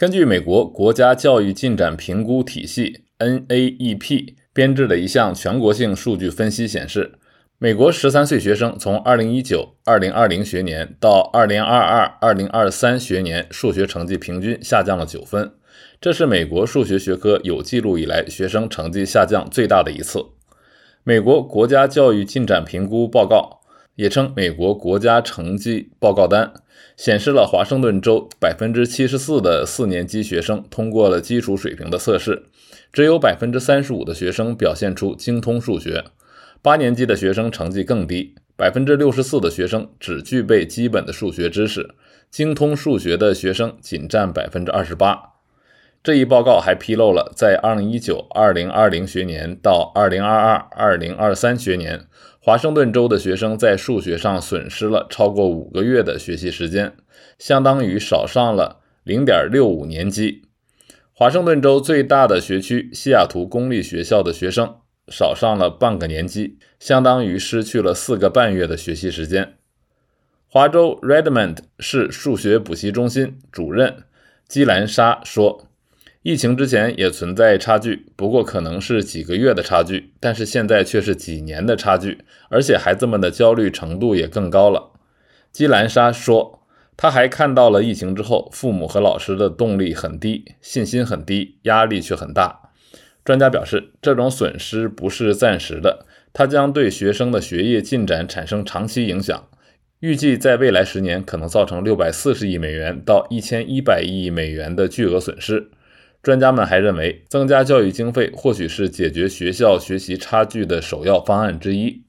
根据美国国家教育进展评估体系 （NAEP） 编制的一项全国性数据分析显示，美国十三岁学生从二零一九二零二零学年到二零二二二零二三学年数学成绩平均下降了九分，这是美国数学学科有记录以来学生成绩下降最大的一次。美国国家教育进展评估报告，也称美国国家成绩报告单，显示了华盛顿州百分之七十四的四年级学生通过了基础水平的测试，只有百分之三十五的学生表现出精通数学。八年级的学生成绩更低，百分之六十四的学生只具备基本的数学知识，精通数学的学生仅占百分之二十八。这一报告还披露了，在二零一九二零二零学年到二零二二二零二三学年，华盛顿州的学生在数学上损失了超过五个月的学习时间，相当于少上了零点六五年级。华盛顿州最大的学区西雅图公立学校的学生，少上了半个年级，相当于失去了四个半月的学习时间。华州 Redmond 市数学补习中心主任基兰莎说：“疫情之前也存在差距，不过可能是几个月的差距，但是现在却是几年的差距，而且孩子们的焦虑程度也更高了。”基兰莎说：“他还看到了疫情之后，父母和老师的动力很低，信心很低，压力却很大。”专家表示，这种损失不是暂时的，它将对学生的学业进展产生长期影响，预计在未来十年可能造成六百四十亿美元到一千一百亿美元的巨额损失。专家们还认为，增加教育经费或许是解决学校学习差距的首要方案之一。